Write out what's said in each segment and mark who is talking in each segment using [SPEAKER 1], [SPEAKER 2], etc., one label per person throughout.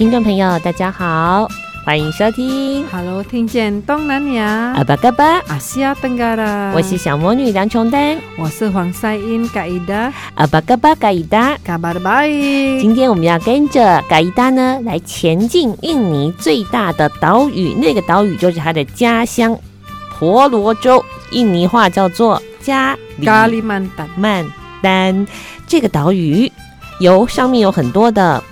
[SPEAKER 1] 听众朋友，大家好，欢迎收听。
[SPEAKER 2] Hello，听见东南亚。
[SPEAKER 1] 阿巴嘎巴，
[SPEAKER 2] 阿西亚登嘎啦。
[SPEAKER 1] 我是小魔女梁琼丹，
[SPEAKER 2] 我是黄赛英嘎伊达。
[SPEAKER 1] 阿巴嘎巴嘎伊达，
[SPEAKER 2] 嘎巴的拜。
[SPEAKER 1] 今天我们要跟着嘎伊达呢，来前进印尼最大的岛屿，那个岛屿就是他的家乡婆罗洲，印尼话叫做加
[SPEAKER 2] 咖哩曼丹。
[SPEAKER 1] 曼丹这个岛屿有上面有很多的。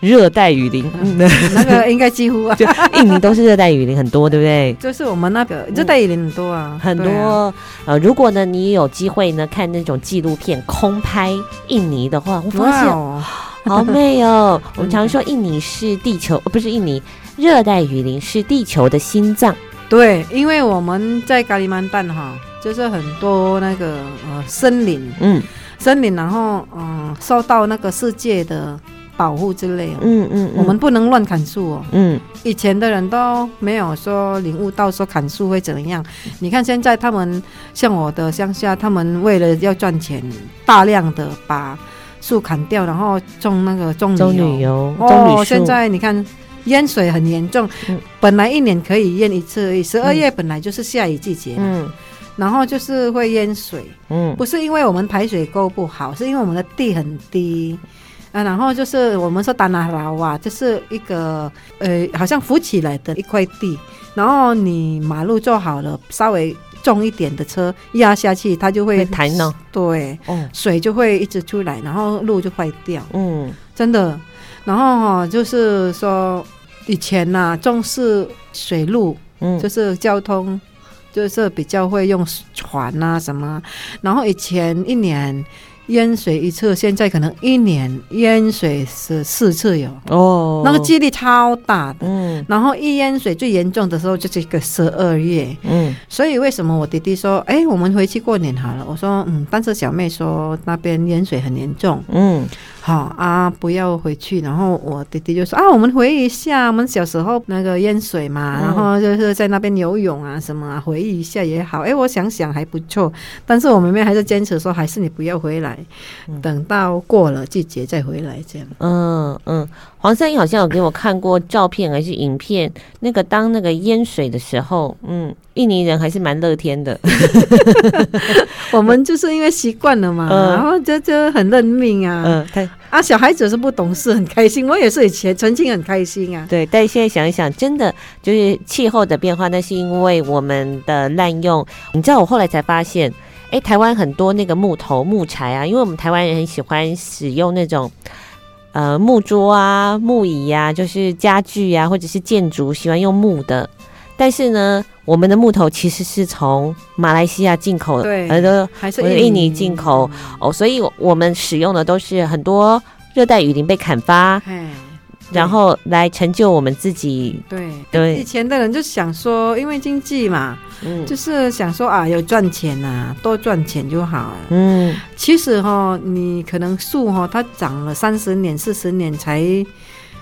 [SPEAKER 1] 热带雨林，
[SPEAKER 2] 嗯，那个应该几乎啊，
[SPEAKER 1] 就印尼都是热带雨林很多，对不对？
[SPEAKER 2] 就是我们那个热带雨林很多啊，
[SPEAKER 1] 很多。啊、呃，如果呢你有机会呢看那种纪录片空拍印尼的话，我发现好美哦。我们常说印尼是地球，不是印尼热带雨林是地球的心脏。
[SPEAKER 2] 对，因为我们在咖喱曼丹哈，就是很多那个呃森林，嗯，森林，然后嗯、呃、受到那个世界的。保护之类的，嗯嗯，我们不能乱砍树哦。嗯，以前的人都没有说领悟到说砍树会怎样。你看现在他们像我的乡下，他们为了要赚钱，大量的把树砍掉，然后种那个棕榈油。哦，现在你看淹水很严重，本来一年可以淹一次，十二月本来就是下雨季节，嗯，然后就是会淹水，嗯，不是因为我们排水沟不好，是因为我们的地很低。啊，然后就是我们说达拿拉瓦，就是一个呃，好像浮起来的一块地，然后你马路做好了，稍微重一点的车压下去，它就会
[SPEAKER 1] 弹呢。
[SPEAKER 2] 对，哦，水就会一直出来，然后路就坏掉。嗯，真的。然后哈，就是说以前呐、啊，重视水路，嗯，就是交通，就是比较会用船啊什么。然后以前一年。淹水一次，现在可能一年淹水是四次有哦，那个几率超大的。嗯，然后一淹水最严重的时候就是一个十二月。嗯，所以为什么我弟弟说，哎、欸，我们回去过年好了？我说，嗯，但是小妹说那边淹水很严重。嗯。好啊，不要回去。然后我弟弟就说啊，我们回忆一下我们小时候那个淹水嘛，嗯、然后就是在那边游泳啊什么啊，回忆一下也好。哎，我想想还不错。但是我妹妹还是坚持说，还是你不要回来，嗯、等到过了季节再回来这样。嗯
[SPEAKER 1] 嗯，黄三英好像有给我看过照片还是影片，那个当那个淹水的时候，嗯。印尼人还是蛮乐天的，
[SPEAKER 2] 我们就是因为习惯了嘛，嗯、然后就就很认命啊。嗯，对啊，小孩子是不懂事，很开心。我也是以前曾经很开心啊。
[SPEAKER 1] 对，但现在想一想，真的就是气候的变化，那是因为我们的滥用。你知道，我后来才发现，哎、欸，台湾很多那个木头木材啊，因为我们台湾人很喜欢使用那种呃木桌啊、木椅呀、啊，就是家具呀、啊，或者是建筑喜欢用木的。但是呢，我们的木头其实是从马来西亚进口的，对，还是印尼进口。哦，所以我们使用的都是很多热带雨林被砍伐，然后来成就我们自己。对对，以
[SPEAKER 2] 前的人就想说，因为经济嘛，嗯，就是想说啊，有赚钱啊，多赚钱就好。嗯，其实哈，你可能树哈，它长了三十年、四十年才。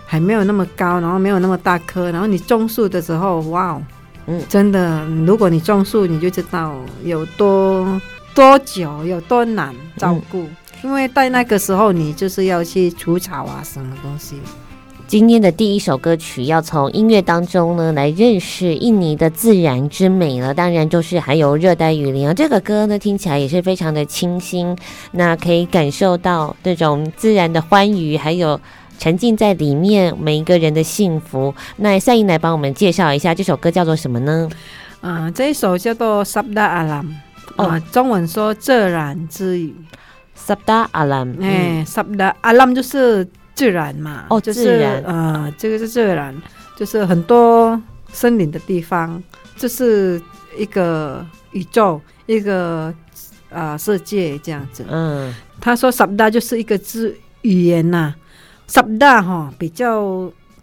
[SPEAKER 2] 还没有那么高，然后没有那么大棵，然后你种树的时候，哇，嗯，真的，如果你种树，你就知道有多多久，有多难照顾，嗯、因为在那个时候，你就是要去除草啊，什么东西。
[SPEAKER 1] 今天的第一首歌曲，要从音乐当中呢来认识印尼的自然之美了，当然就是还有热带雨林啊。这个歌呢听起来也是非常的清新，那可以感受到这种自然的欢愉，还有。沉浸在里面，每一个人的幸福。那赛英来帮我们介绍一下这首歌叫做什么呢？
[SPEAKER 2] 啊、呃，这一首叫做 Sabda Alam，哦，中文说自然之语。
[SPEAKER 1] Sabda Alam，
[SPEAKER 2] 哎，Sabda Alam 就是自然嘛，
[SPEAKER 1] 哦，
[SPEAKER 2] 就是
[SPEAKER 1] 自然，
[SPEAKER 2] 呃，这个是自然，就是很多森林的地方，这、就是一个宇宙，一个啊、呃、世界这样子。嗯，他说 Sabda 就是一个字语言呐、啊，Sabda 哈比较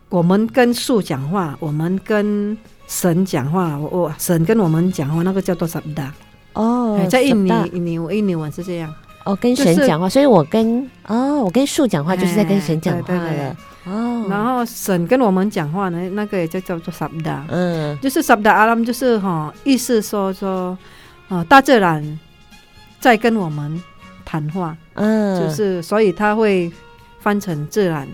[SPEAKER 2] 我们跟树讲话，我们跟神讲话，我我神跟我们讲话，那个叫做 Sabda
[SPEAKER 1] 哦，
[SPEAKER 2] 在印尼印尼印尼文是这样
[SPEAKER 1] 哦，跟神讲话，所以我跟哦，我跟树讲话就是在跟神讲话了。哦。
[SPEAKER 2] 然后神跟我们讲话呢，那个也就叫做 Sabda，嗯，就是 Sabda Alam，就是哈意思说说哦，大自然在跟我们谈话，嗯，就是所以他会翻成自然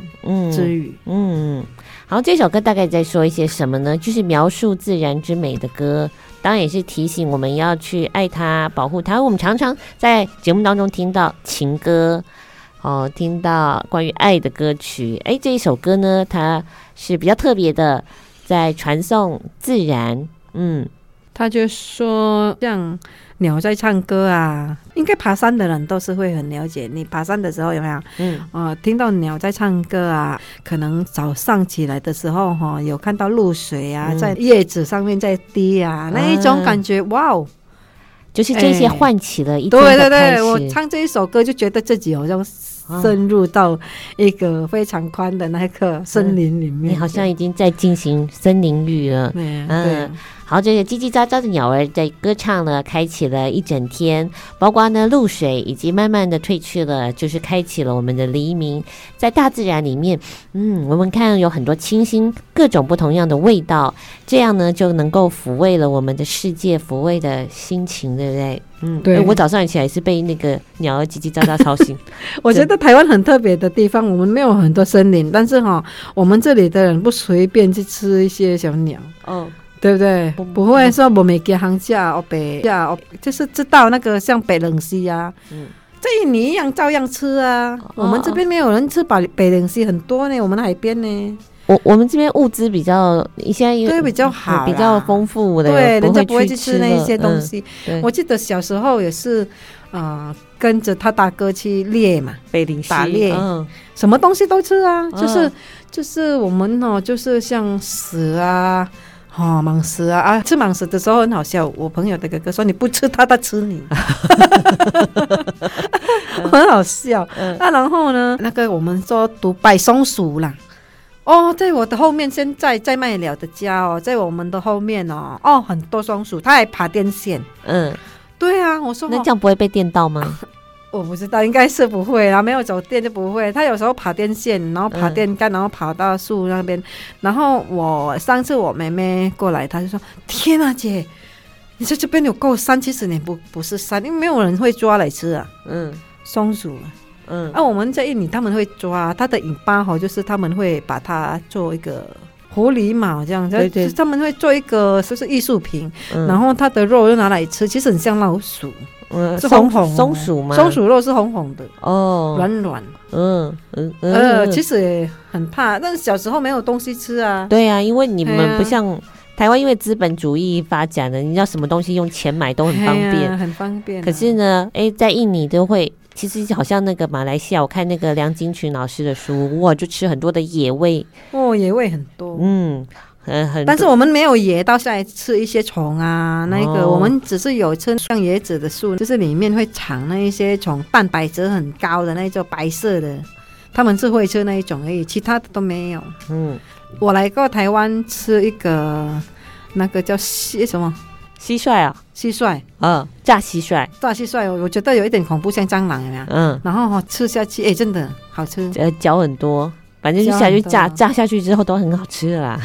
[SPEAKER 2] 之语，嗯。
[SPEAKER 1] 好，这首歌大概在说一些什么呢？就是描述自然之美的歌，当然也是提醒我们要去爱他、保护他。我们常常在节目当中听到情歌，哦，听到关于爱的歌曲。哎，这一首歌呢，它是比较特别的，在传送自然。嗯，
[SPEAKER 2] 他就说像。鸟在唱歌啊，应该爬山的人都是会很了解。你爬山的时候有没有？嗯，呃，听到鸟在唱歌啊，可能早上起来的时候哈，有看到露水啊，在叶子上面在滴啊，那一种感觉，哇哦，
[SPEAKER 1] 就是这些唤起了一
[SPEAKER 2] 对对对，我唱这一首歌就觉得自己好像深入到一个非常宽的那个森林里面，
[SPEAKER 1] 你好像已经在进行森林浴了，嗯。好，这些叽叽喳喳的鸟儿在歌唱了，开启了一整天。包括呢，露水已经慢慢的退去了，就是开启了我们的黎明。在大自然里面，嗯，我们看有很多清新、各种不同样的味道，这样呢就能够抚慰了我们的世界，抚慰的心情，对不对？嗯，对。我早上起来是被那个鸟儿叽叽喳喳吵醒。
[SPEAKER 2] 我觉得台湾很特别的地方，我们没有很多森林，但是哈、我们这里的人不随便去吃一些小鸟。哦。对不对？不，不会说我没给行价哦，北价就是知道那个像北冷西啊，嗯，这你一样照样吃啊。哦、我们这边没有人吃北北冷西很多呢，我们海边呢，
[SPEAKER 1] 我我们这边物资比较现在
[SPEAKER 2] 对比较好，
[SPEAKER 1] 比较丰富的，
[SPEAKER 2] 对，人家不会去吃那一些东西。嗯、我记得小时候也是，啊、呃，跟着他大哥去猎嘛，
[SPEAKER 1] 北冷西
[SPEAKER 2] 打猎，嗯，什么东西都吃啊，就是、嗯、就是我们哦，就是像蛇啊。哦，蟒蛇啊啊！吃蟒蛇的时候很好笑。我朋友的哥哥说：“你不吃他，他吃你。”很好笑。那、嗯啊、然后呢？那个我们说毒白松鼠啦。哦，在我的后面，现在在麦寮的家哦，在我们的后面哦，哦，很多松鼠，它还爬电线。嗯，对啊，我说
[SPEAKER 1] 那这样不会被电到吗？
[SPEAKER 2] 我不知道，应该是不会啊，没有走电就不会。他有时候爬电线，然后爬电杆，然后爬到树那边。然后我上次我妹妹过来，她就说：“天啊，姐，你说这边有够山，其实你不不是山，因为没有人会抓来吃啊。”嗯，松鼠，嗯，啊，我们在印尼他们会抓它的尾巴哈，就是他们会把它做一个狐狸毛这样，对对，他们会做一个就是艺术品，然后它的肉又拿来吃，其实很像老鼠。
[SPEAKER 1] 嗯，是红红松鼠吗？
[SPEAKER 2] 松鼠肉是红红的哦，软软。嗯嗯呃，其实也很怕，但是小时候没有东西吃啊。
[SPEAKER 1] 对啊，因为你们不像台湾，因为资本主义发展的，你要什么东西用钱买都很方便，
[SPEAKER 2] 很方便。
[SPEAKER 1] 可是呢，哎，在印尼都会，其实好像那个马来西亚，我看那个梁金群老师的书，哇，就吃很多的野味
[SPEAKER 2] 哦，野味很多。嗯。但是我们没有野到下来吃一些虫啊，那个我们只是有吃像椰子的树，就是里面会藏那一些虫，蛋白质很高的那种白色的，他们是会吃那一种而已，其他的都没有。嗯，我来过台湾吃一个那个叫蟋什么？
[SPEAKER 1] 蟋蟀啊，
[SPEAKER 2] 蟋蟀，
[SPEAKER 1] 嗯，炸蟋蟀，
[SPEAKER 2] 炸蟋蟀，我觉得有一点恐怖，像蟑螂一样？嗯，然后吃下去，哎，真的好吃，
[SPEAKER 1] 呃，嚼很多。反正就下去炸，炸下去之后都很好吃的啦。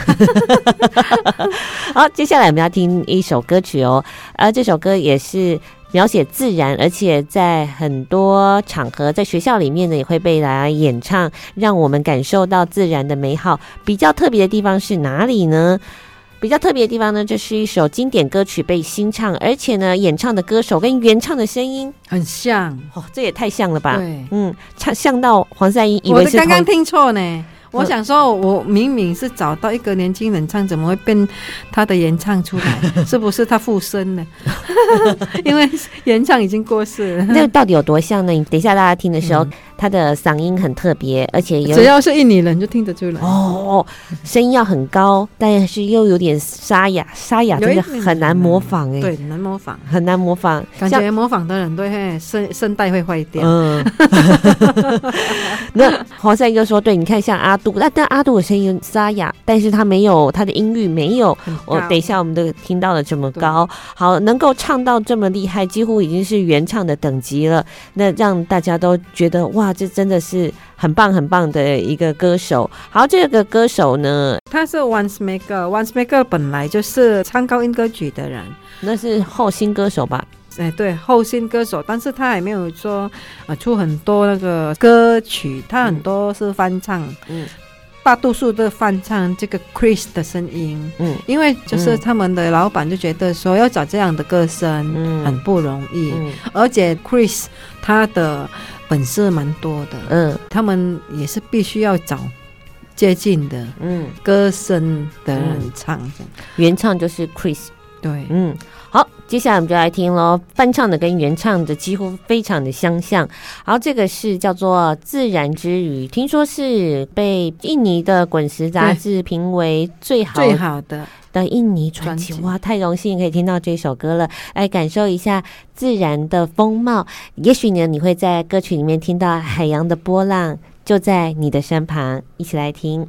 [SPEAKER 1] 好，接下来我们要听一首歌曲哦，而这首歌也是描写自然，而且在很多场合，在学校里面呢也会被大家演唱，让我们感受到自然的美好。比较特别的地方是哪里呢？比较特别的地方呢，这是一首经典歌曲被新唱，而且呢，演唱的歌手跟原唱的声音
[SPEAKER 2] 很像，
[SPEAKER 1] 哦，这也太像了吧？
[SPEAKER 2] 对，
[SPEAKER 1] 嗯，唱像到黄赛英以为是
[SPEAKER 2] 刚刚听错呢。我想说，我明明是找到一个年轻人唱，怎么会变他的原唱出来？是不是他附身了？因为原唱已经过世了。
[SPEAKER 1] 那到底有多像呢？你等一下大家听的时候。嗯他的嗓音很特别，而且有
[SPEAKER 2] 只要是印尼人就听得出来。
[SPEAKER 1] 哦，声音要很高，但是又有点沙哑，沙哑真的很难模仿哎，
[SPEAKER 2] 对，难模仿，
[SPEAKER 1] 很难模仿，
[SPEAKER 2] 感觉模仿的人对声声带会坏掉。
[SPEAKER 1] 嗯，那黄赛哥说：“对，你看像阿杜，那但阿杜的声音沙哑，但是他没有他的音域没有我等一下我们都听到了这么高，好，能够唱到这么厉害，几乎已经是原唱的等级了。那让大家都觉得哇。”这真的是很棒很棒的一个歌手。好，这个歌手呢，
[SPEAKER 2] 他是 Once Maker。Once Maker 本来就是唱高音歌曲的人，
[SPEAKER 1] 那是后新歌手吧？
[SPEAKER 2] 哎，对，后新歌手，但是他也没有说呃出很多那个歌曲，他很多是翻唱，嗯，大多数都翻唱这个 Chris 的声音，嗯，因为就是他们的老板就觉得说要找这样的歌声，嗯，很不容易，嗯，而且 Chris 他的。粉丝蛮多的，嗯，他们也是必须要找接近的，嗯，歌声的人唱，嗯，
[SPEAKER 1] 原唱就是 Chris，
[SPEAKER 2] 对，
[SPEAKER 1] 嗯，好，接下来我们就来听喽，翻唱的跟原唱的几乎非常的相像，然后这个是叫做《自然之语》，听说是被印尼的滚石杂志评为最好
[SPEAKER 2] 最好的。
[SPEAKER 1] 的印尼传奇哇，太荣幸可以听到这首歌了，来感受一下自然的风貌。也许呢，你会在歌曲里面听到海洋的波浪就在你的身旁，一起
[SPEAKER 3] 来听。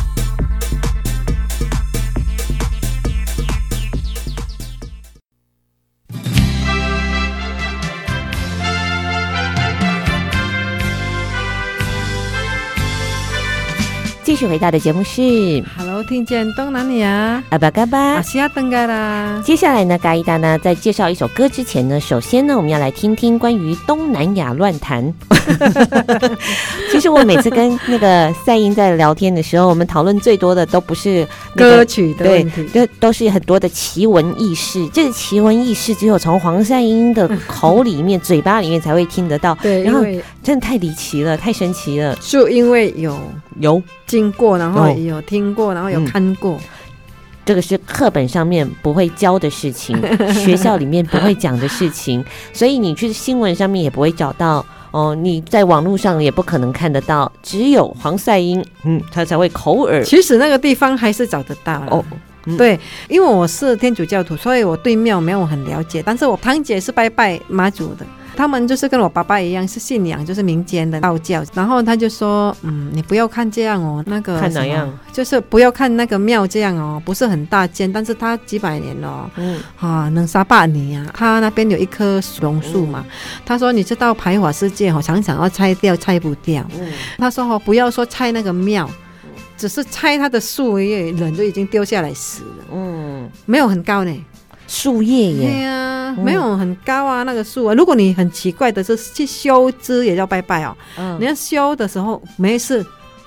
[SPEAKER 1] 续回到的节目是
[SPEAKER 2] Hello，听见东南亚
[SPEAKER 1] 阿巴嘎巴
[SPEAKER 2] 阿西亚登嘎啦。
[SPEAKER 1] 接下来呢，嘎伊达呢，在介绍一首歌之前呢，首先呢，我们要来听听关于东南亚乱弹。其实我每次跟那个赛英在聊天的时候，我们讨论最多的都不是、那个、
[SPEAKER 2] 歌曲的问题，
[SPEAKER 1] 对，都都是很多的奇闻异事。这个奇闻异事只有从黄赛英的口里面、嘴巴里面才会听得到。
[SPEAKER 2] 对，
[SPEAKER 1] 然后真的太离奇了，太神奇了。
[SPEAKER 2] 就因为有
[SPEAKER 1] 有。
[SPEAKER 2] 经过，然后有听过，然后有看过，嗯、
[SPEAKER 1] 这个是课本上面不会教的事情，学校里面不会讲的事情，所以你去新闻上面也不会找到哦，你在网络上也不可能看得到，只有黄赛英，嗯，他才会口耳。
[SPEAKER 2] 其实那个地方还是找得到哦、嗯，对，因为我是天主教徒，所以我对庙没有很了解，但是我堂姐是拜拜妈祖的。他们就是跟我爸爸一样，是信仰就是民间的道教。然后他就说：“嗯，你不要看这样哦，那个
[SPEAKER 1] 看哪样？
[SPEAKER 2] 就是不要看那个庙这样哦，不是很大间，但是它几百年了，嗯啊，能杀霸你啊。他那边有一棵榕树嘛，他说你知道排华世界哦，常常要拆掉，拆不掉。嗯，他说哦，不要说拆那个庙，只是拆它的树叶，人就已经丢下来死了。嗯，没有很高呢。”
[SPEAKER 1] 树叶耶，
[SPEAKER 2] 对啊，没有很高啊，那个树啊。如果你很奇怪的是去修枝也叫拜拜哦。嗯，你要修的时候没事，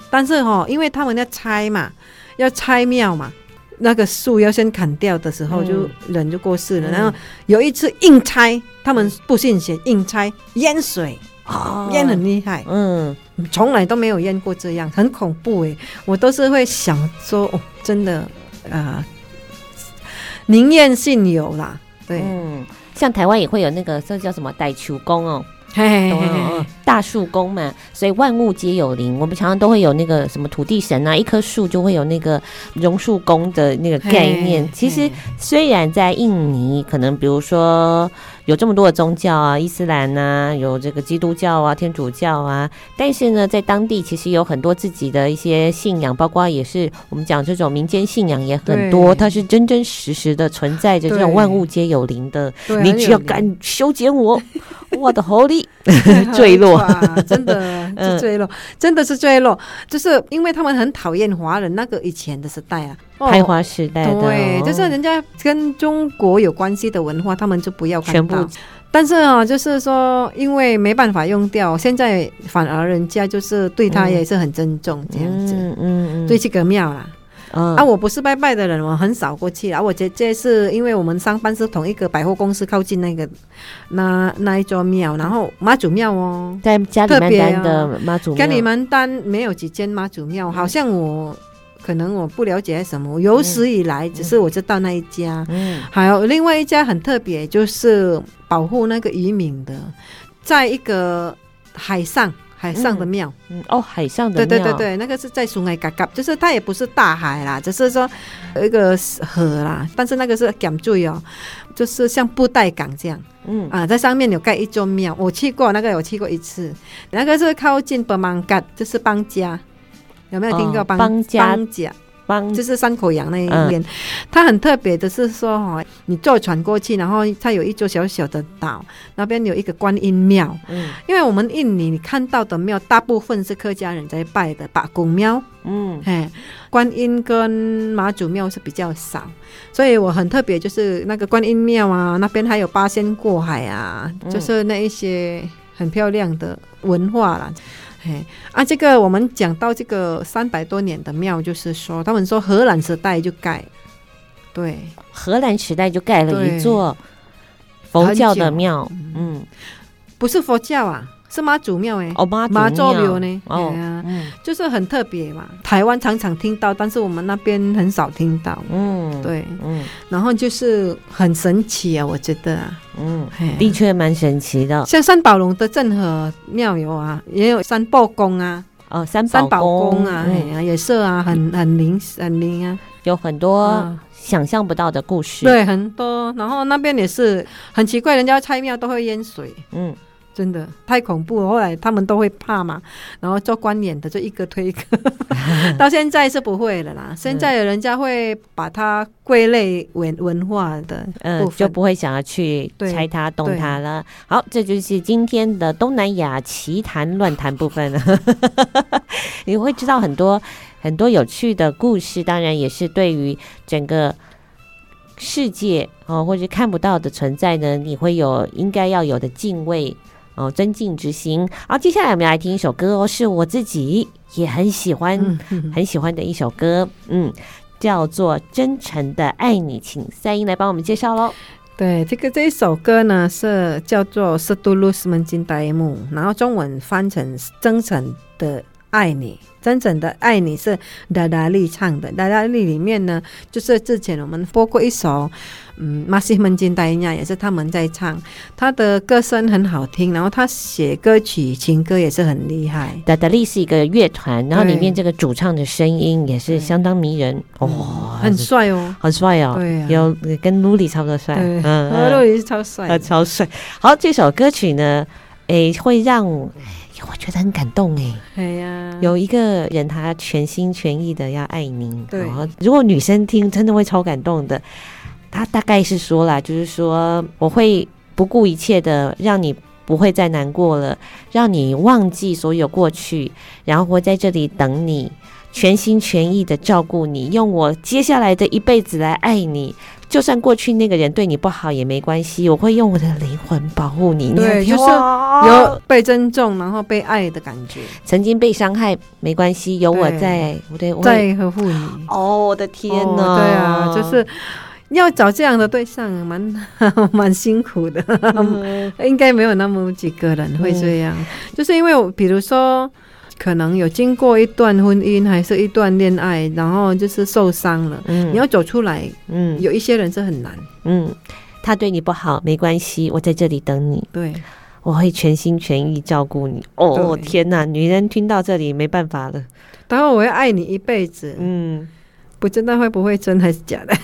[SPEAKER 2] 但是哦，因为他们要拆嘛，要拆庙嘛，那个树要先砍掉的时候，就人就过世了。然后有一次硬拆，他们不信邪，硬拆淹水，淹很厉害。嗯，从来都没有淹过这样，很恐怖诶。我都是会想说，哦，真的啊。宁愿信有啦，对，
[SPEAKER 1] 嗯，像台湾也会有那个，这叫什么歹球工哦，大树公嘛，所以万物皆有灵。我们常常都会有那个什么土地神啊，一棵树就会有那个榕树公的那个概念。其实虽然在印尼，可能比如说。有这么多的宗教啊，伊斯兰啊，有这个基督教啊，天主教啊，但是呢，在当地其实有很多自己的一些信仰，包括也是我们讲这种民间信仰也很多，它是真真实实的存在着这种万物皆有灵的。你只要敢修剪我，我的狐狸 坠落，
[SPEAKER 2] 真的 是坠落，真的是坠落，就是因为他们很讨厌华人那个以前的时代啊。
[SPEAKER 1] 开华时代的，
[SPEAKER 2] 对，就是人家跟中国有关系的文化，他们就不要。全部，但是啊，就是说，因为没办法用掉，现在反而人家就是对他也是很尊重这样子，嗯嗯，对这个庙啦。啊，我不是拜拜的人，我很少过去啊。我这这是因为我们上班是同一个百货公司靠近那个那那一座庙，然后妈祖庙哦，
[SPEAKER 1] 在加里曼丹的妈祖庙，
[SPEAKER 2] 加里曼丹没有几间妈祖庙，好像我。可能我不了解什么，有史以来只是我知道那一家，嗯，还有另外一家很特别，就是保护那个渔民的，在一个海上海上的庙，
[SPEAKER 1] 嗯，哦，海上的庙，
[SPEAKER 2] 对对对对，那个是在苏艾嘎嘎，就是它也不是大海啦，只是说有一个河啦，但是那个是减罪哦，就是像布袋港这样，嗯啊，在上面有盖一座庙，我去过那个，我去过一次，那个是靠近北芒嘎，就是邦家。有没有听过邦邦家邦？就是山口洋那一边，嗯、它很特别的是说哈，你坐船过去，然后它有一座小小的岛，那边有一个观音庙。嗯，因为我们印尼你看到的庙，大部分是客家人在拜的把公庙。嗯，嘿，观音跟妈祖庙是比较少，所以我很特别，就是那个观音庙啊，那边还有八仙过海啊，就是那一些很漂亮的文化啦。嘿。啊，这个我们讲到这个三百多年的庙，就是说，他们说荷兰时代就盖，对，
[SPEAKER 1] 荷兰时代就盖了一座佛教的庙，嗯，
[SPEAKER 2] 不是佛教啊。是妈祖庙哎，哦妈祖庙呢？哦，嗯，就是很特别嘛。台湾常常听到，但是我们那边很少听到。嗯，对，嗯，然后就是很神奇啊，我觉得啊，
[SPEAKER 1] 嗯，的确蛮神奇的。
[SPEAKER 2] 像三宝龙的镇和庙有啊，也有三宝宫啊，
[SPEAKER 1] 哦，三宝宫
[SPEAKER 2] 啊，哎呀，也是啊，很很灵很灵啊，
[SPEAKER 1] 有很多。想象不到的故事。
[SPEAKER 2] 对，很多。然后那边也是很奇怪，人家拆庙都会淹水。嗯。真的太恐怖了，后来他们都会怕嘛，然后做官演的就一个推一个，到现在是不会了啦。现在的人家会把它归类为文化的，
[SPEAKER 1] 嗯，就不会想要去拆它、动它了。好，这就是今天的东南亚奇谈乱谈部分了。你会知道很多很多有趣的故事，当然也是对于整个世界哦，或者看不到的存在呢，你会有应该要有的敬畏。哦，尊敬之心。好，接下来我们来听一首歌哦，是我自己也很喜欢、很喜欢的一首歌，嗯，叫做《真诚的爱你》，请三英来帮我们介绍喽。
[SPEAKER 2] 对，这个这一首歌呢是叫做《Setulus Mencintai Mu》，然后中文翻成《真诚的爱你》。真正的爱你是达达利唱的，达达利里面呢，就是之前我们播过一首，嗯，马西门金代亚也是他们在唱，他的歌声很好听，然后他写歌曲情歌也是很厉害。
[SPEAKER 1] 达达利是一个乐团，然后里面这个主唱的声音也是相当迷人，哦，
[SPEAKER 2] 很帅哦，
[SPEAKER 1] 很帅哦，对、啊，有跟卢里差不多帅，
[SPEAKER 2] 嗯，卢里是超帅，
[SPEAKER 1] 超帅。好，这首歌曲呢，诶，会让。我觉得很感动哎，
[SPEAKER 2] 对呀，
[SPEAKER 1] 有一个人他全心全意的要爱您，对。如果女生听，真的会超感动的。他大概是说啦，就是说我会不顾一切的让你不会再难过了，让你忘记所有过去，然后我在这里等你，全心全意的照顾你，用我接下来的一辈子来爱你。就算过去那个人对你不好也没关系，我会用我的灵魂保护你。
[SPEAKER 2] 对，就是有被尊重，然后被爱的感觉。
[SPEAKER 1] 曾经被伤害没关系，有我在，我对，
[SPEAKER 2] 在呵护你。
[SPEAKER 1] 哦，我的天呐、
[SPEAKER 2] 哦，对啊，就是要找这样的对象，蛮 蛮辛苦的，嗯、应该没有那么几个人会这样。嗯、就是因为，比如说。可能有经过一段婚姻，还是一段恋爱，然后就是受伤了。嗯，你要走出来，嗯，有一些人是很难。
[SPEAKER 1] 嗯，他对你不好没关系，我在这里等你。
[SPEAKER 2] 对，
[SPEAKER 1] 我会全心全意照顾你。哦，天哪，女人听到这里没办法了。
[SPEAKER 2] 等会我会爱你一辈子。嗯，不知道会不会真还是假的。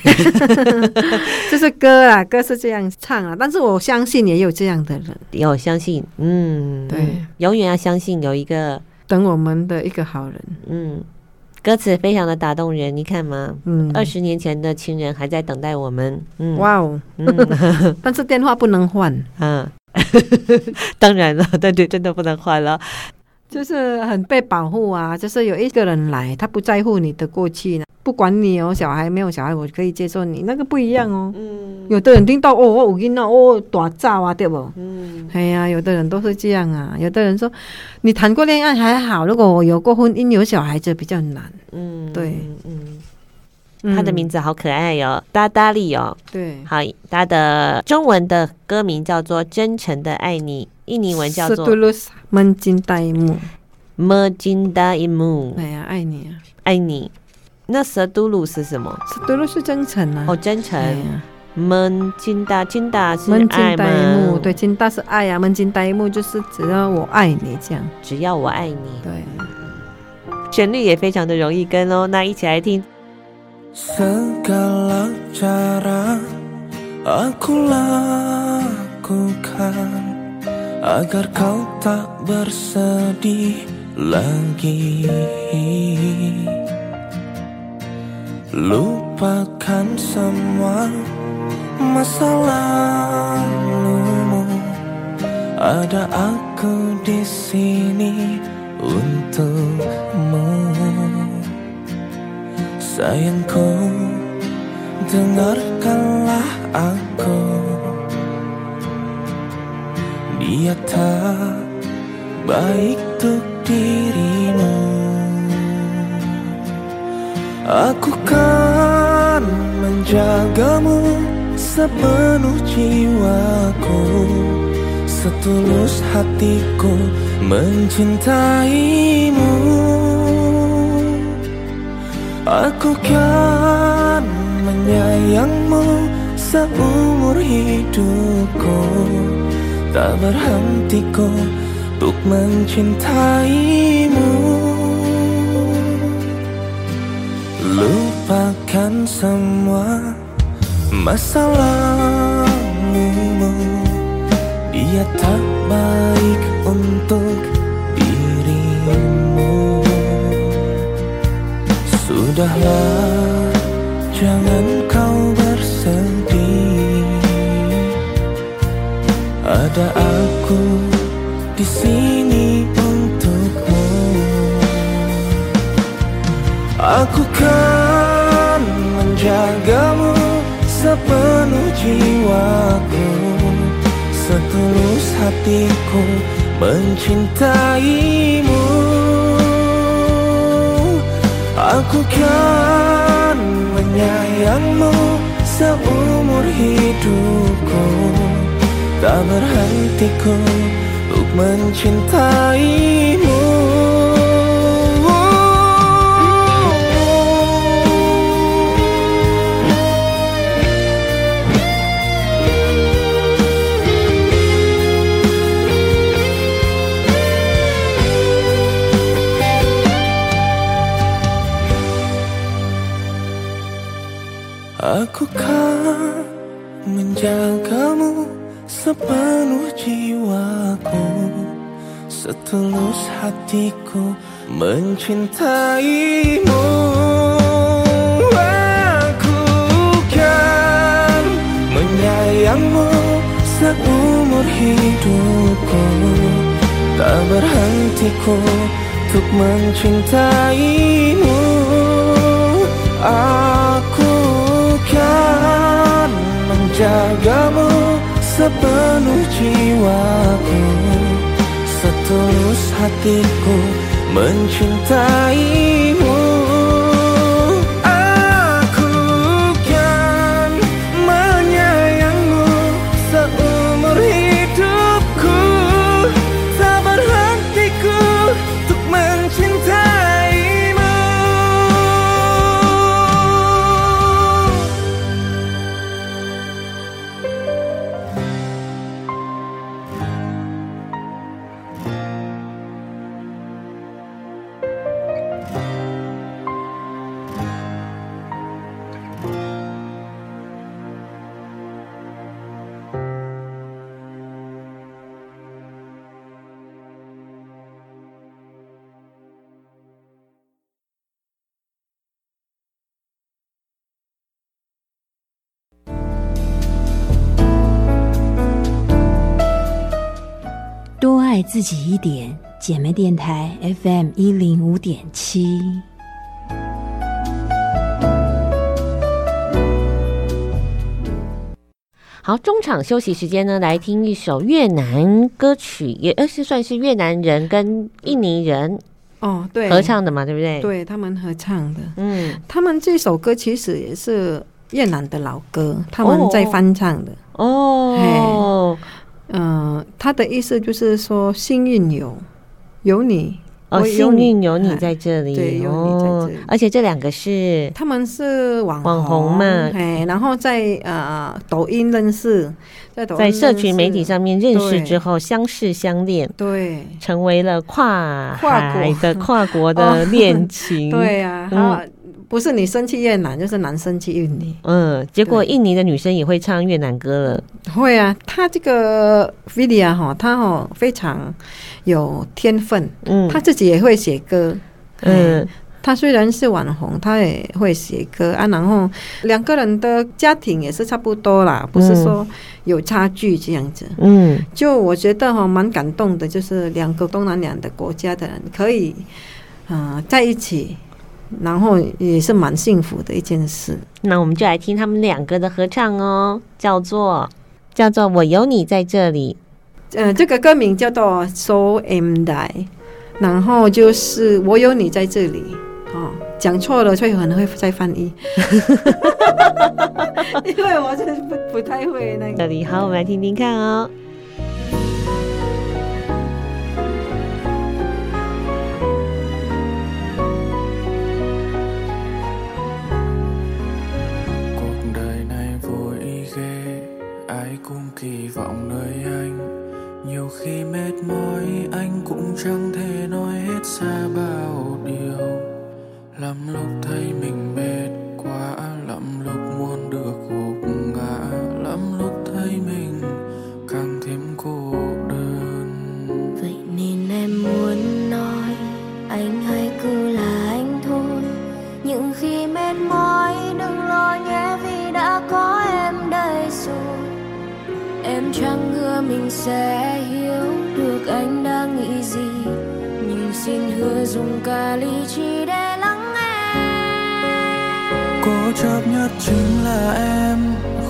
[SPEAKER 2] 这是歌啊，歌是这样唱啊，但是我相信也有这样的人，
[SPEAKER 1] 有相信。嗯，对，永远要相信有一个。
[SPEAKER 2] 等我们的一个好人，
[SPEAKER 1] 嗯，歌词非常的打动人，你看嘛，嗯，二十年前的情人还在等待我们，嗯，
[SPEAKER 2] 哇哦，嗯、但是电话不能换，
[SPEAKER 1] 嗯，当然了，对对，真的不能换了。
[SPEAKER 2] 就是很被保护啊，就是有一个人来，他不在乎你的过去呢，不管你有小孩没有小孩，我可以接受你，那个不一样哦。嗯，有的人听到哦，我有囡仔哦，大早啊，对不？嗯，哎呀，有的人都是这样啊，有的人说你谈过恋爱还好，如果我有过婚姻有小孩子比较难。嗯，对，
[SPEAKER 1] 嗯，嗯，他的名字好可爱哟、哦，达达利哦。
[SPEAKER 2] 对，
[SPEAKER 1] 好，他的中文的歌名叫做《真诚的爱你》。印尼文叫做
[SPEAKER 2] Setulus Mencintaimu
[SPEAKER 1] Mencintaimu
[SPEAKER 2] 哎呀，爱你啊，
[SPEAKER 1] 爱你。那 Setulus 是什么
[SPEAKER 2] ？Setulus 是真诚啊。
[SPEAKER 1] 哦，真诚。Mencinta，cinta 是爱吗？
[SPEAKER 2] 对，cinta 是爱啊。Mencintaimu 就是只要我爱你这样，
[SPEAKER 1] 只要我爱你。
[SPEAKER 2] 对，
[SPEAKER 1] 旋律也非常的容易跟哦。那一起来听。Segala cara aku lakukan agar kau tak bersedih lagi. Lupakan semua masa lalumu. Ada aku di sini untukmu sayangku dengarkanlah aku. Dia tak baik untuk dirimu. Aku kan menjagamu sepenuh jiwaku. Setulus hatiku mencintaimu Aku kan menyayangmu seumur hidupku. Tak berhentiku untuk mencintaimu. Lupakan
[SPEAKER 4] Lupakan semua masalahmu. Dia tak baik untuk dirimu Sudahlah jangan kau bersedih. Ada aku di sini untukmu. Aku kan menjagamu sepenuh jiwaku. Setulus hatiku mencintaimu Aku kan menyayangmu seumur hidupku. Tak berhentiku untuk mencintaimu Aku kan menjagamu sepenuh jiwaku. Setulus hatiku mencintaimu. Aku kan menyayangmu seumur hidupku. Tak berhentiku untuk mencintaimu. Aku menjagamu sepenuh jiwaku. Setulus hatiku mencintaimu
[SPEAKER 5] 爱自己一点，姐妹电台 FM 一零五点七。
[SPEAKER 1] 好，中场休息时间呢，来听一首越南歌曲，也呃是算是越南人跟印尼人
[SPEAKER 2] 哦，对，
[SPEAKER 1] 合唱的嘛，对不对？
[SPEAKER 2] 对他们合唱的，
[SPEAKER 1] 嗯，
[SPEAKER 2] 他们这首歌其实也是越南的老歌，他们在翻唱的
[SPEAKER 1] 哦。
[SPEAKER 2] 嗯、呃，他的意思就是说，幸运有有你
[SPEAKER 1] 哦，幸运有你在这里，
[SPEAKER 2] 对，有你在这里，
[SPEAKER 1] 而且这两个是
[SPEAKER 2] 他们是网
[SPEAKER 1] 网红嘛，
[SPEAKER 2] 哎，然后在呃抖音认识，在抖
[SPEAKER 1] 在社群媒体上面认识之后，相识相恋，
[SPEAKER 2] 对，
[SPEAKER 1] 成为了跨海的跨国的恋情，
[SPEAKER 2] 对呀，嗯。不是你生气越南，就是男生去印尼。
[SPEAKER 1] 嗯，结果印尼的女生也会唱越南歌了。
[SPEAKER 2] 会啊，她这个 Vidia 哈，她哦非常有天分。嗯，她自己也会写歌。嗯，她虽然是网红，她也会写歌啊。然后两个人的家庭也是差不多啦，不是说有差距这样子。嗯，就我觉得哈蛮感动的，就是两个东南亚的国家的人可以嗯、呃、在一起。然后也是蛮幸福的一件事。
[SPEAKER 1] 那我们就来听他们两个的合唱哦，叫做叫做我有你在这里。
[SPEAKER 2] 呃，这个歌名叫做 So Am I，然后就是我有你在这里。哦，讲错了，所以可能会再翻译。因为我是不不太会那个。
[SPEAKER 1] 这里好，我们来听听看哦。
[SPEAKER 4] kỳ vọng nơi anh. Nhiều khi mệt mỏi, anh cũng chẳng thể nói hết xa bao điều. Lắm lúc thấy mình mệt quá, lắm lúc muốn được gục
[SPEAKER 6] sẽ hiểu được anh đang nghĩ gì. Nhưng xin hứa dùng cả lý trí để lắng nghe.
[SPEAKER 7] Cố chấp nhất chính là em,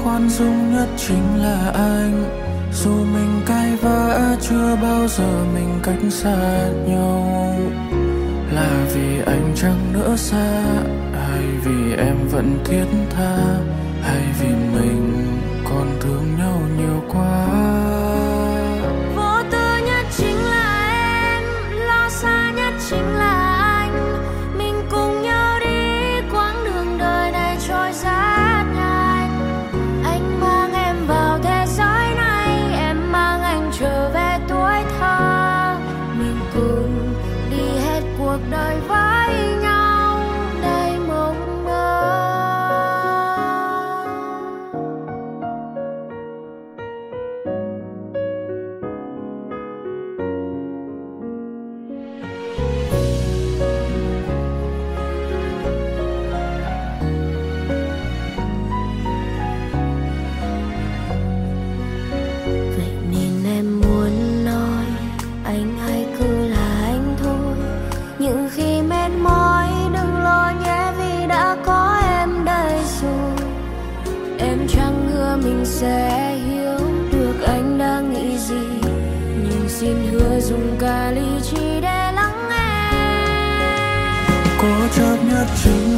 [SPEAKER 7] khoan dung nhất chính là anh. Dù mình cay vã, chưa bao giờ mình cách xa nhau. Là vì anh chẳng nữa xa, hay vì em vẫn thiết tha, hay vì mình còn thương nhau nhiều quá.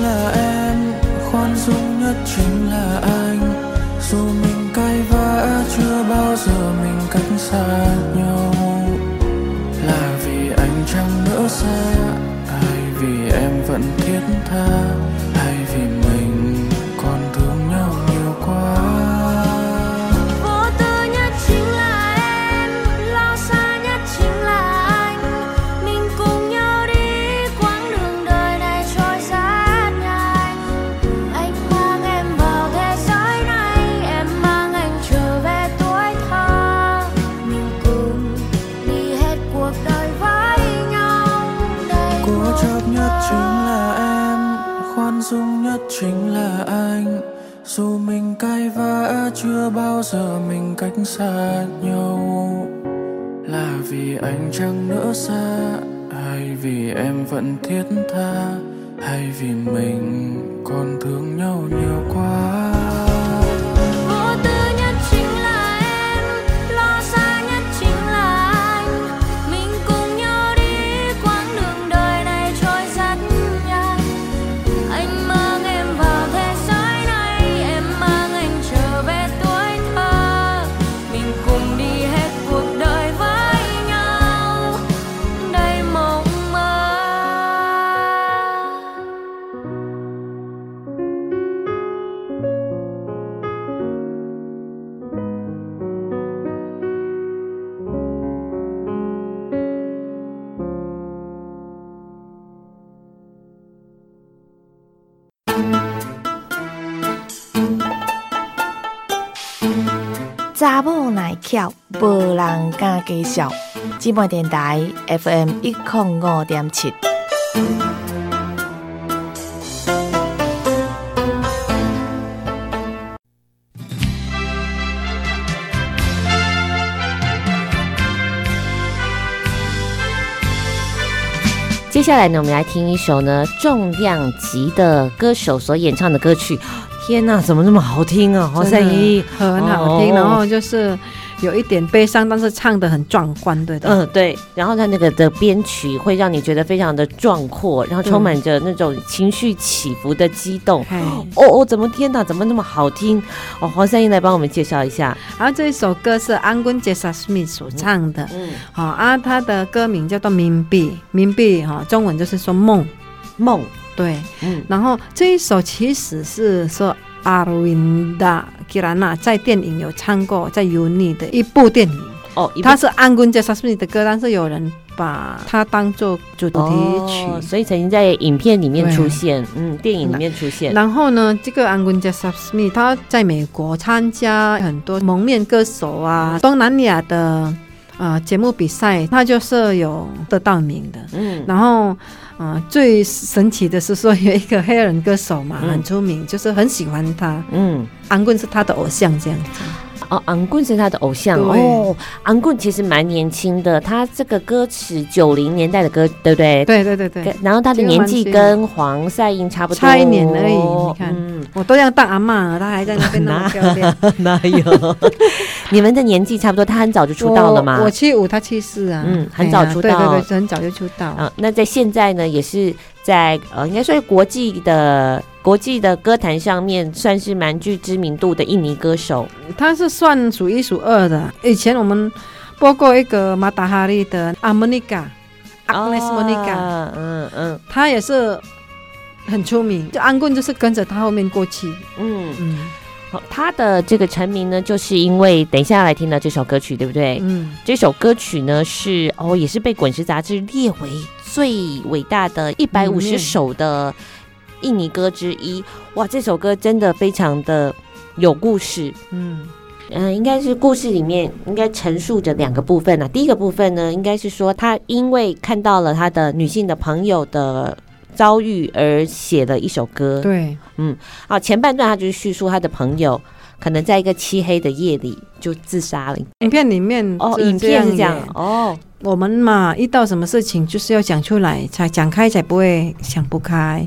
[SPEAKER 6] Chính là em,
[SPEAKER 7] khoan dung nhất chính là anh. Dù mình cay vã, chưa bao giờ mình cách xa nhau. Là vì anh chẳng nữa xa hay vì em vẫn thiết tha, hay vì
[SPEAKER 6] xa nhau
[SPEAKER 7] là vì anh chẳng nữa xa, hay vì em vẫn thiết tha, hay vì mình còn thương nhau nhiều quá?
[SPEAKER 3] 查某耐巧，无人敢介绍。姊妹电台 FM 一零五点七。
[SPEAKER 1] 接下来呢，我们来听一首呢重量级的歌手所演唱的歌曲。天呐，怎么那么好听啊！黄圣依
[SPEAKER 2] 很好听，
[SPEAKER 1] 哦
[SPEAKER 2] 然后就是有一点悲伤，但是唱的很壮观，对的。
[SPEAKER 1] 嗯，对。然后他那个的编曲会让你觉得非常的壮阔，然后充满着那种情绪起伏的激动。哦哦，怎么天呐，怎么那么好听？哦，黄圣依来帮我们介绍一下。
[SPEAKER 2] 然后这一首歌是安坤杰萨斯密所唱的，嗯，好啊，他的歌名叫做《冥币》，冥币哈，中文就是说梦
[SPEAKER 1] 梦。
[SPEAKER 2] 对，嗯，然后这一首其实是说阿鲁云达吉拉娜在电影有唱过，在尤尼的一部电影。
[SPEAKER 1] 哦，
[SPEAKER 2] 它是安坤杰萨斯米的歌，但是有人把它当做主题曲，
[SPEAKER 1] 哦，所以曾经在影片里面出现，嗯，电影里面出现。
[SPEAKER 2] 然后呢，这个安坤杰萨斯米他在美国参加很多蒙面歌手啊，东南亚的呃节目比赛，他就是有得到名的，嗯，然后。啊、呃，最神奇的是说有一个黑人歌手嘛，嗯、很出名，就是很喜欢他。嗯，安棍是他的偶像，这样子。
[SPEAKER 1] 哦，昂棍是他的偶像哦。昂棍其实蛮年轻的，他这个歌词九零年代的歌，对不对？
[SPEAKER 2] 对对对对。
[SPEAKER 1] 然后他的年纪跟黄赛英差不多，
[SPEAKER 2] 差一年而已。你看，嗯、我都要当阿嬷了，他还在那边 那么漂亮。
[SPEAKER 1] 哪有？你们的年纪差不多，他很早就出道了吗？
[SPEAKER 2] 我七五，他七四啊。
[SPEAKER 1] 嗯，很早出道，
[SPEAKER 2] 对对对，很早就出道。
[SPEAKER 1] 啊，那在现在呢，也是在呃，应该说是国际的。国际的歌坛上面算是蛮具知名度的印尼歌手，
[SPEAKER 2] 他是算数一数二的。以前我们播过一个马达哈利的阿莫尼卡，阿内斯莫尼卡，嗯嗯，他也是很出名。就安棍就是跟着他后面过去，嗯嗯。
[SPEAKER 1] 好，他的这个成名呢，就是因为等一下来听到这首歌曲，对不对？嗯，这首歌曲呢是哦，也是被《滚石》杂志列为最伟大的一百五十首的。印尼歌之一，哇，这首歌真的非常的有故事。嗯嗯、呃，应该是故事里面应该陈述着两个部分呢、啊。第一个部分呢，应该是说他因为看到了他的女性的朋友的遭遇而写了一首歌。
[SPEAKER 2] 对，
[SPEAKER 1] 嗯，好，前半段他就是叙述他的朋友可能在一个漆黑的夜里就自杀了。
[SPEAKER 2] 影片里面
[SPEAKER 1] 哦，影片是这样哦。
[SPEAKER 2] 我们嘛，遇到什么事情就是要讲出来，才讲开才不会想不开。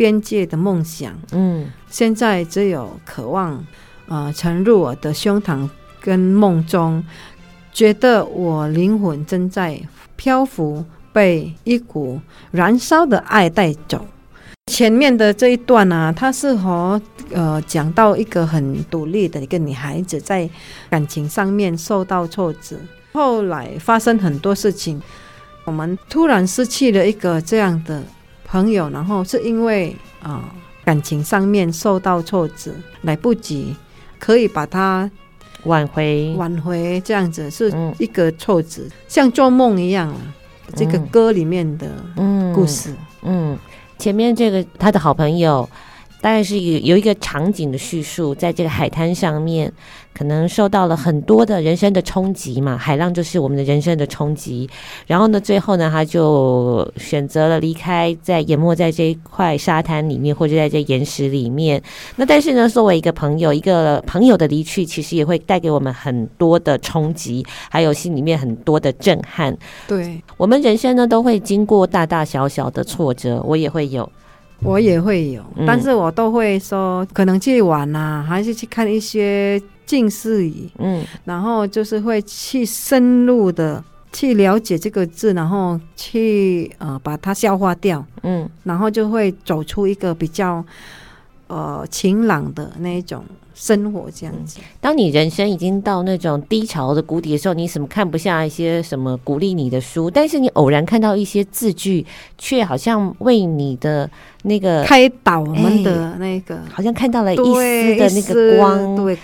[SPEAKER 2] 边界的梦想。嗯，现在只有渴望，呃，沉入我的胸膛跟梦中，觉得我灵魂正在漂浮，被一股燃烧的爱带走。前面的这一段呢、啊，他是和呃讲到一个很独立的一个女孩子在感情上面受到挫折，后来发生很多事情。我们突然失去了一个这样的朋友，然后是因为啊、呃、感情上面受到挫折，来不及可以把它
[SPEAKER 1] 挽回，
[SPEAKER 2] 挽回这样子是一个挫折，嗯、像做梦一样啊。这个歌里面的故事，
[SPEAKER 1] 嗯，嗯，前面这个他的好朋友。大概是有有一个场景的叙述，在这个海滩上面，可能受到了很多的人生的冲击嘛，海浪就是我们的人生的冲击。然后呢，最后呢，他就选择了离开，在淹没在这一块沙滩里面，或者在这岩石里面。那但是呢，作为一个朋友，一个朋友的离去，其实也会带给我们很多的冲击，还有心里面很多的震撼。
[SPEAKER 2] 对，
[SPEAKER 1] 我们人生呢，都会经过大大小小的挫折，我也会有。
[SPEAKER 2] 我也会有，但是我都会说，可能去玩啊，还是去看一些近似语，嗯，然后就是会去深入的去了解这个字，然后去呃把它消化掉，嗯，然后就会走出一个比较呃晴朗的那一种。生活这样子，
[SPEAKER 1] 当你人生已经到那种低潮的谷底的时候，你什么看不下一些什么鼓励你的书，但是你偶然看到一些字句，却好像为你的那个
[SPEAKER 2] 开导我们的那个，
[SPEAKER 1] 好像看到了一丝的那个光。对，好，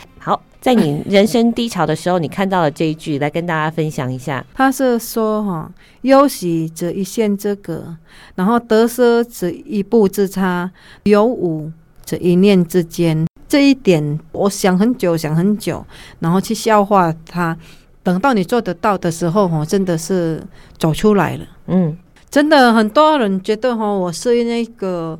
[SPEAKER 1] 在你人生低潮的时候，你看到了这一句，来跟大家分享一下。
[SPEAKER 2] 他是说哈，忧喜则一线之隔，然后得失则一步之差，有无则一念之间。这一点，我想很久，想很久，然后去消化它。等到你做得到的时候，哈真的是走出来了。嗯，真的很多人觉得哈，我是那个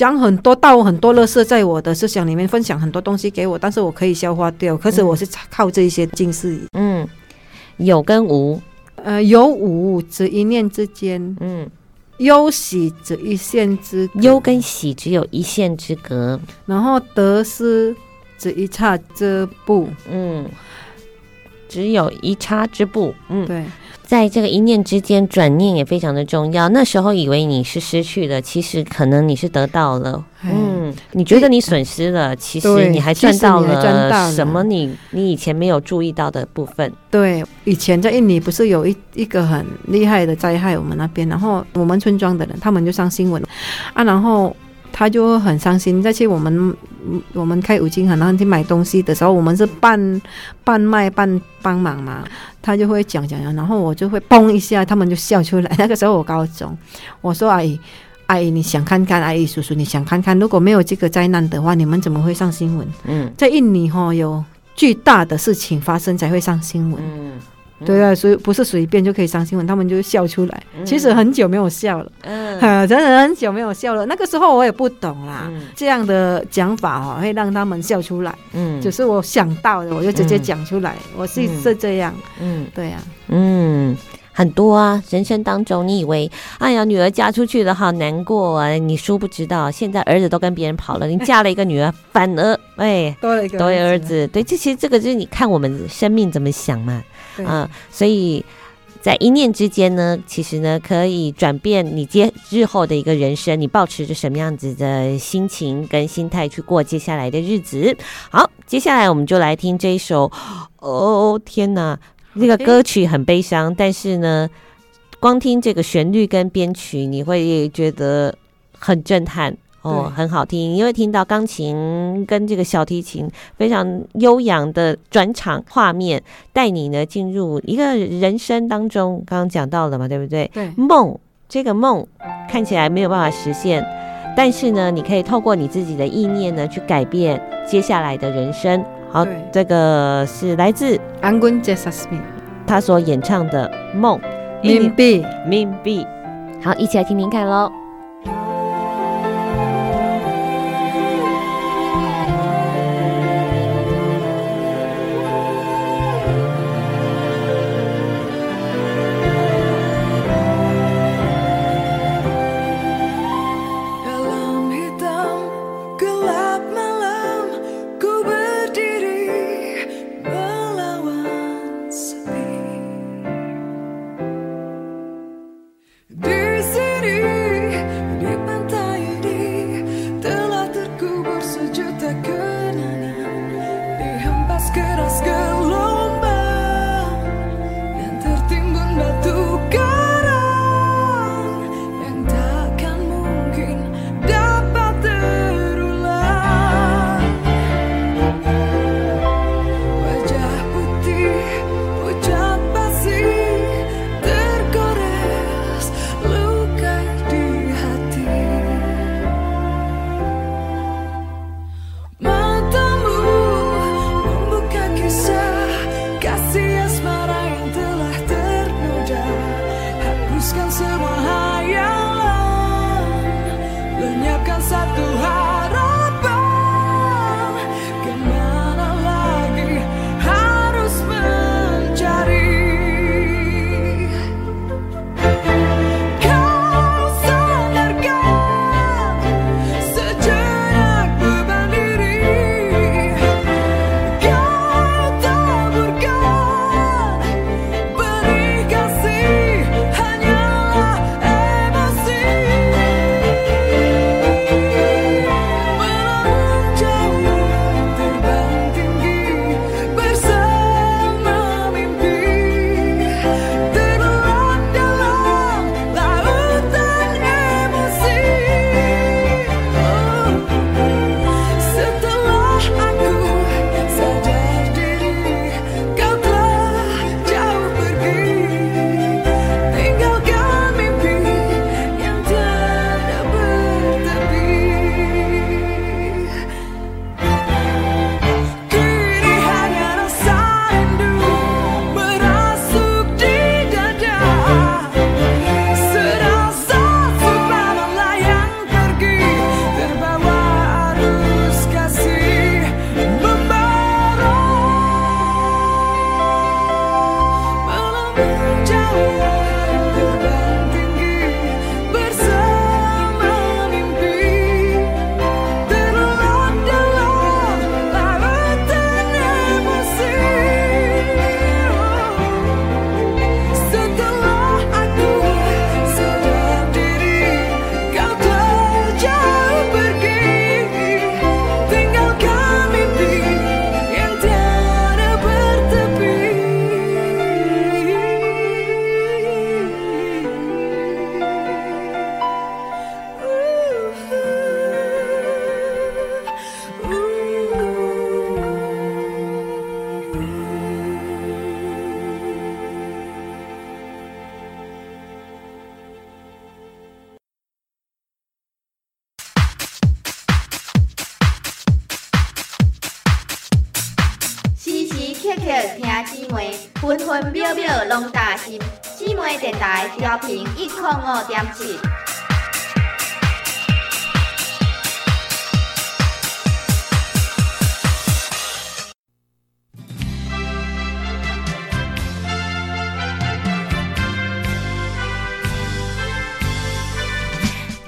[SPEAKER 2] 讲很多道，很多乐色，在我的思想里面分享很多东西给我，但是我可以消化掉。可是我是靠这一些近似语。
[SPEAKER 1] 嗯，有跟无，
[SPEAKER 2] 呃，有无只一念之间。嗯。忧喜只一线之隔，
[SPEAKER 1] 忧跟喜只有一线之隔，
[SPEAKER 2] 然后得失只一差之步，
[SPEAKER 1] 嗯，只有一差之步，嗯，
[SPEAKER 2] 对。
[SPEAKER 1] 在这个一念之间，转念也非常的重要。那时候以为你是失去了，其实可能你是得到了。嗯，你觉得你损失了，其实你还赚到了什么你？你你以前没有注意到的部分。
[SPEAKER 2] 对，以前在印尼不是有一一个很厉害的灾害，我们那边，然后我们村庄的人他们就上新闻啊，然后。他就很伤心。再去我们我们开五金行，然后去买东西的时候，我们是半半卖半帮忙嘛，他就会讲讲讲，然后我就会嘣一下，他们就笑出来。那个时候我高中，我说阿姨阿姨，你想看看阿姨叔叔，你想看看，如果没有这个灾难的话，你们怎么会上新闻？嗯，在印尼哈有巨大的事情发生才会上新闻。嗯。对啊，所以不是随便就可以上新闻，他们就笑出来。嗯、其实很久没有笑了，嗯，真的很久没有笑了。那个时候我也不懂啦，嗯、这样的讲法哦，会让他们笑出来。嗯，只是我想到的，我就直接讲出来。嗯、我是是这样，嗯，对啊，
[SPEAKER 1] 嗯，很多啊，人生当中，你以为，哎呀，女儿嫁出去了，好难过啊！你殊不知道，现在儿子都跟别人跑了，你嫁了一个女儿，反而哎，多了一个多儿子。对，这其实这个就是你看我们生命怎么想嘛。啊、所以在一念之间呢，其实呢可以转变你接日后的一个人生，你保持着什么样子的心情跟心态去过接下来的日子。好，接下来我们就来听这一首。哦天哪，这个歌曲很悲伤，但是呢，光听这个旋律跟编曲，你会觉得很震撼。哦，很好听，因为听到钢琴跟这个小提琴非常悠扬的转场画面，带你呢进入一个人生当中。刚刚讲到了嘛，对不对？
[SPEAKER 2] 对，
[SPEAKER 1] 梦这个梦看起来没有办法实现，但是呢，你可以透过你自己的意念呢去改变接下来的人生。好，这个是来自
[SPEAKER 2] Anggun C. Sasmi
[SPEAKER 1] 他所演唱的《梦》
[SPEAKER 2] ，Mimpi
[SPEAKER 1] Mimpi。好，一起来听听看
[SPEAKER 8] 喽。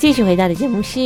[SPEAKER 1] 继续回到的节目是。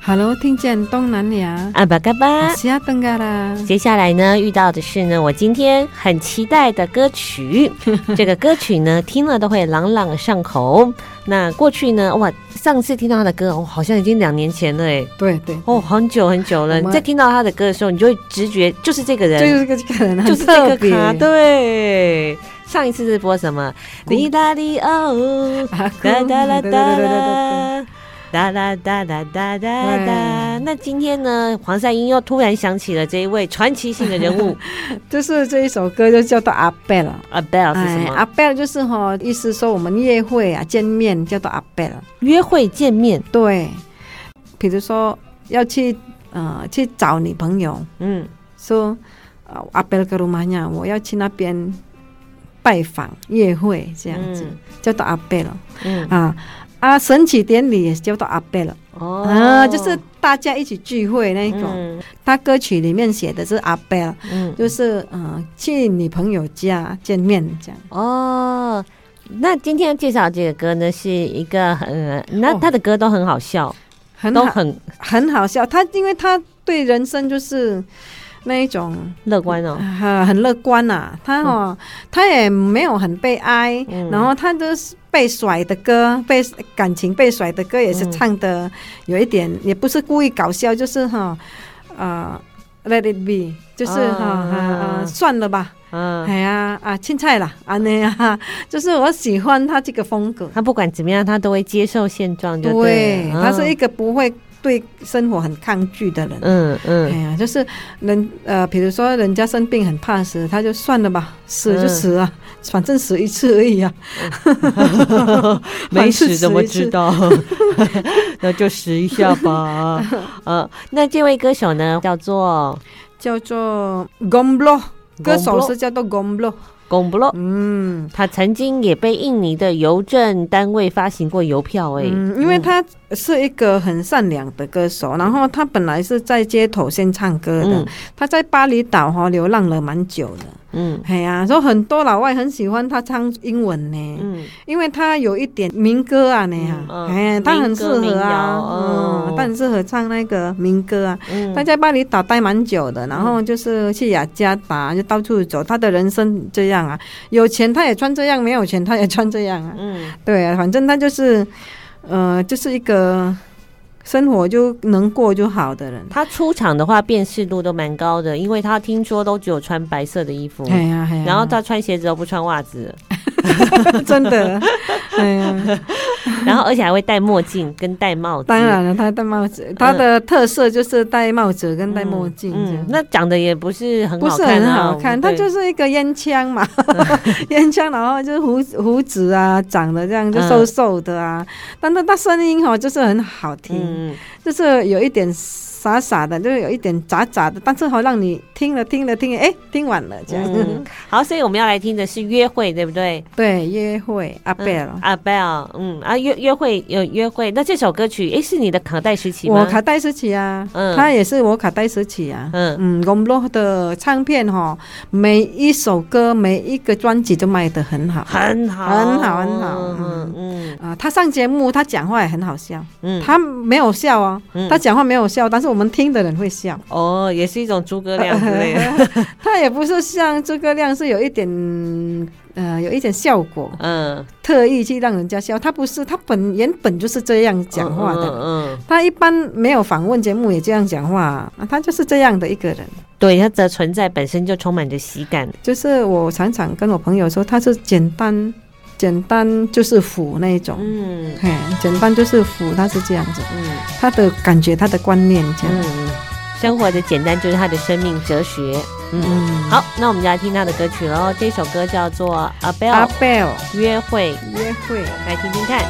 [SPEAKER 2] Hello，听见东南亚
[SPEAKER 1] 阿巴嘎巴，
[SPEAKER 2] 西亚登嘎啦。
[SPEAKER 1] 接下来呢，遇到的是呢，我今天很期待的歌曲。这个歌曲呢，听了都会朗朗上口。那过去呢，哇，上次听到他的歌，哦，好像已经两年前了，哎，
[SPEAKER 2] 对对，
[SPEAKER 1] 哦，很久很久了。你在听到他的歌的时候，你就会直觉就是这个人，
[SPEAKER 2] 就是这个人，
[SPEAKER 1] 就是这个卡。对，上一次是播什么？哩哒哩哦，哒哒啦哒啦。哒哒哒哒哒哒哒。那今天呢，黄赛英又突然想起了这一位传奇性的人物，
[SPEAKER 2] 就是这一首歌就叫做阿贝了。
[SPEAKER 1] 阿贝是什么？
[SPEAKER 2] 阿贝就是哈，意思说我们约会啊，见面叫做阿贝了。
[SPEAKER 1] 约会见面，
[SPEAKER 2] 对。比如说要去呃去找女朋友，嗯，说阿贝格鲁玛尼，我要去那边拜访约会，这样子、嗯、叫做阿贝了。嗯啊。啊，神奇典礼也叫做阿贝了哦，啊，就是大家一起聚会那一种。嗯、他歌曲里面写的是阿贝，嗯，就是嗯、呃，去女朋友家见面这样。
[SPEAKER 1] 哦，那今天介绍这个歌呢，是一个很，那他的歌都很好笑，很、哦、都很
[SPEAKER 2] 很好笑。他因为他对人生就是那一种
[SPEAKER 1] 乐观哦，
[SPEAKER 2] 很乐观呐、啊。他哦，嗯、他也没有很悲哀，嗯、然后他都是。被甩的歌，被感情被甩的歌也是唱的有一点，嗯、也不是故意搞笑，就是哈，啊、呃、，Let it be，就是哈，啊，啊，啊，算了吧，嗯，哎呀，啊，青菜啦，啊那样，就是我喜欢他这个风格，
[SPEAKER 1] 他不管怎么样，他都会接受现状，就对，
[SPEAKER 2] 对，他是一个不会。对生活很抗拒的人，嗯嗯，哎呀，就是人呃，比如说人家生病很怕死，他就算了吧，死就死啊，嗯、反正死一次而已啊，
[SPEAKER 1] 没死怎么知道？那就死一下吧。呃，那这位歌手呢，叫做？
[SPEAKER 2] 叫做 Gomblo，歌手是叫做 Gomblo。
[SPEAKER 1] 公布了，嗯，他曾经也被印尼的邮政单位发行过邮票，欸，哎，
[SPEAKER 2] 嗯，因为他是一个很善良的歌手，然后他本来是在街头先唱歌的，嗯，他在巴厘岛哈流浪了蛮久的。嗯，哎呀，说很多老外很喜欢他唱英文呢，嗯，因为他有一点民歌啊，那样，哎，他很适合啊，嗯，他很适合唱那个民歌啊。他在巴厘岛待蛮久的，然后就是去雅加达就到处走，他的人生这样啊，有钱他也穿这样，没有钱他也穿这样啊，嗯，对啊，反正他就是，呃，就是一个。生活就能过就好的人，
[SPEAKER 1] 他出场的话辨识度都蛮高的，因为他听说都只有穿白色的衣服，
[SPEAKER 2] 哎呀哎呀，
[SPEAKER 1] 然后他穿鞋子都不穿袜子，
[SPEAKER 2] 真的，哎呀。
[SPEAKER 1] 然后，而且还会戴墨镜跟戴帽子。
[SPEAKER 2] 当然了，他戴帽子，他的特色就是戴帽子跟戴墨镜。嗯，
[SPEAKER 1] 那长得也不是很好看，
[SPEAKER 2] 不是很好看，他就是一个烟枪嘛，烟枪，然后就是胡胡子啊，长得这样就瘦瘦的啊，但是他声音哈就是很好听，就是有一点。傻傻的，就是有一点杂杂的，但是好让你听了听了听，哎，听完了这样。
[SPEAKER 1] 嗯、好，所以我们要来听的是约会，对不对？
[SPEAKER 2] 对，约会。阿贝尔，
[SPEAKER 1] 阿贝尔，嗯啊，约约会有约会。那这首歌曲，哎，是你的卡带时期吗？
[SPEAKER 2] 我卡带时期啊，嗯，他也是我卡带时期啊，嗯嗯，我们罗的唱片哈，每一首歌每一个专辑都卖得很好，
[SPEAKER 1] 很好，
[SPEAKER 2] 很好，很好，嗯嗯啊，他上节目，他讲话也很好笑，嗯，他没有笑啊，他讲话没有笑，但是我。我们听的人会笑
[SPEAKER 1] 哦，也是一种诸葛亮之类的。
[SPEAKER 2] 他也不是像诸葛亮，是有一点呃，有一点效果，嗯，特意去让人家笑。他不是，他本原本就是这样讲话的，嗯，嗯，他一般没有访问节目也这样讲话，啊，他就是这样的一个人。
[SPEAKER 1] 对，他的存在本身就充满着喜感。
[SPEAKER 2] 就是我常常跟我朋友说，他是简单。简单就是腐那一种，嗯，嘿，简单就是腐，他是这样子，嗯，他的感觉，他的观念这样，嗯，
[SPEAKER 1] 生活的简单就是他的生命哲学，嗯，好，那我们就来听他的歌曲喽，这首歌叫做《Abel》，
[SPEAKER 2] 阿贝尔
[SPEAKER 1] 约会，
[SPEAKER 2] 约会，
[SPEAKER 1] 来听听看。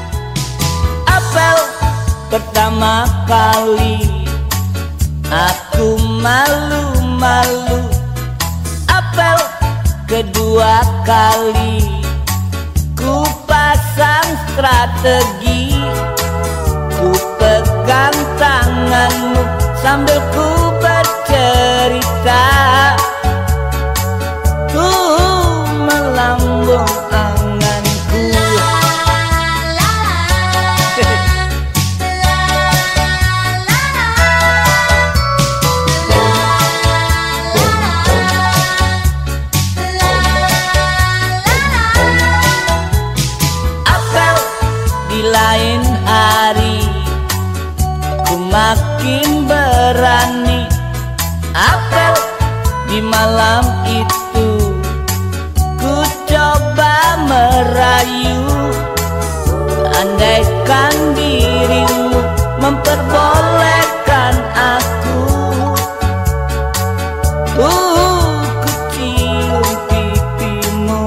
[SPEAKER 9] kedua kali Ku pasang strategi Ku pegang tanganmu sambil ku bercerita Andaikan dirimu memperbolehkan aku. Ku cium pipimu.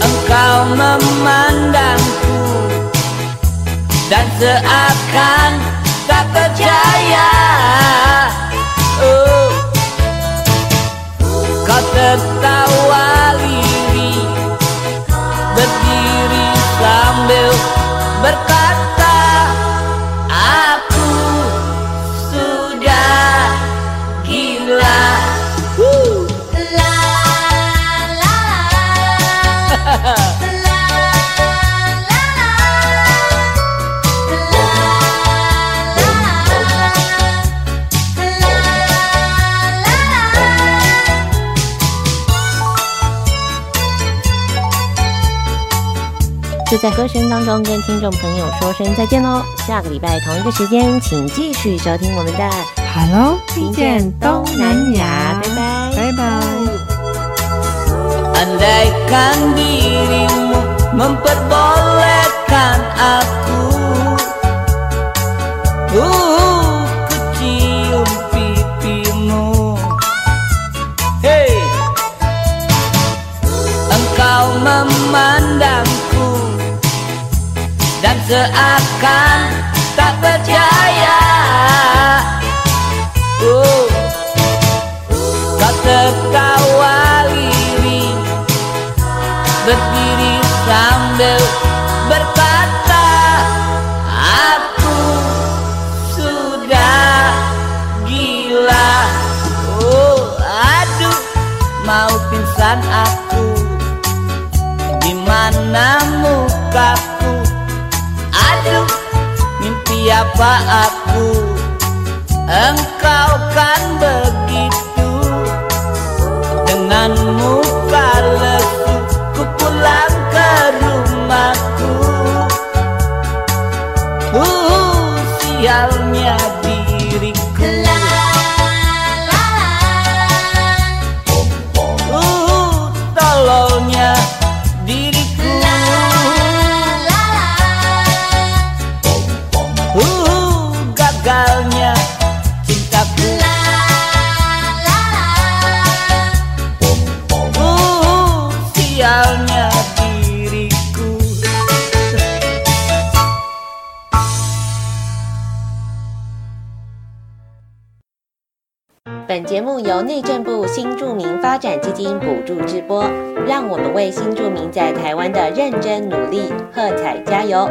[SPEAKER 9] Engkau memandangku Dan seakan
[SPEAKER 1] 就在歌声当中跟听众朋友说声再见喽，下个礼拜同一个时间，请继续收听我们的
[SPEAKER 2] Hello，听见东南亚，
[SPEAKER 1] 拜拜，
[SPEAKER 2] 拜拜。
[SPEAKER 9] Andaikan dirimu memperbolehkan aku Uh, seakan tak percaya. Oh Kau tertawa lirih Berdiri sambil Aku Engkau kan
[SPEAKER 1] ber 金补助直播，让我们为新住民在台湾的认真努力喝彩加油！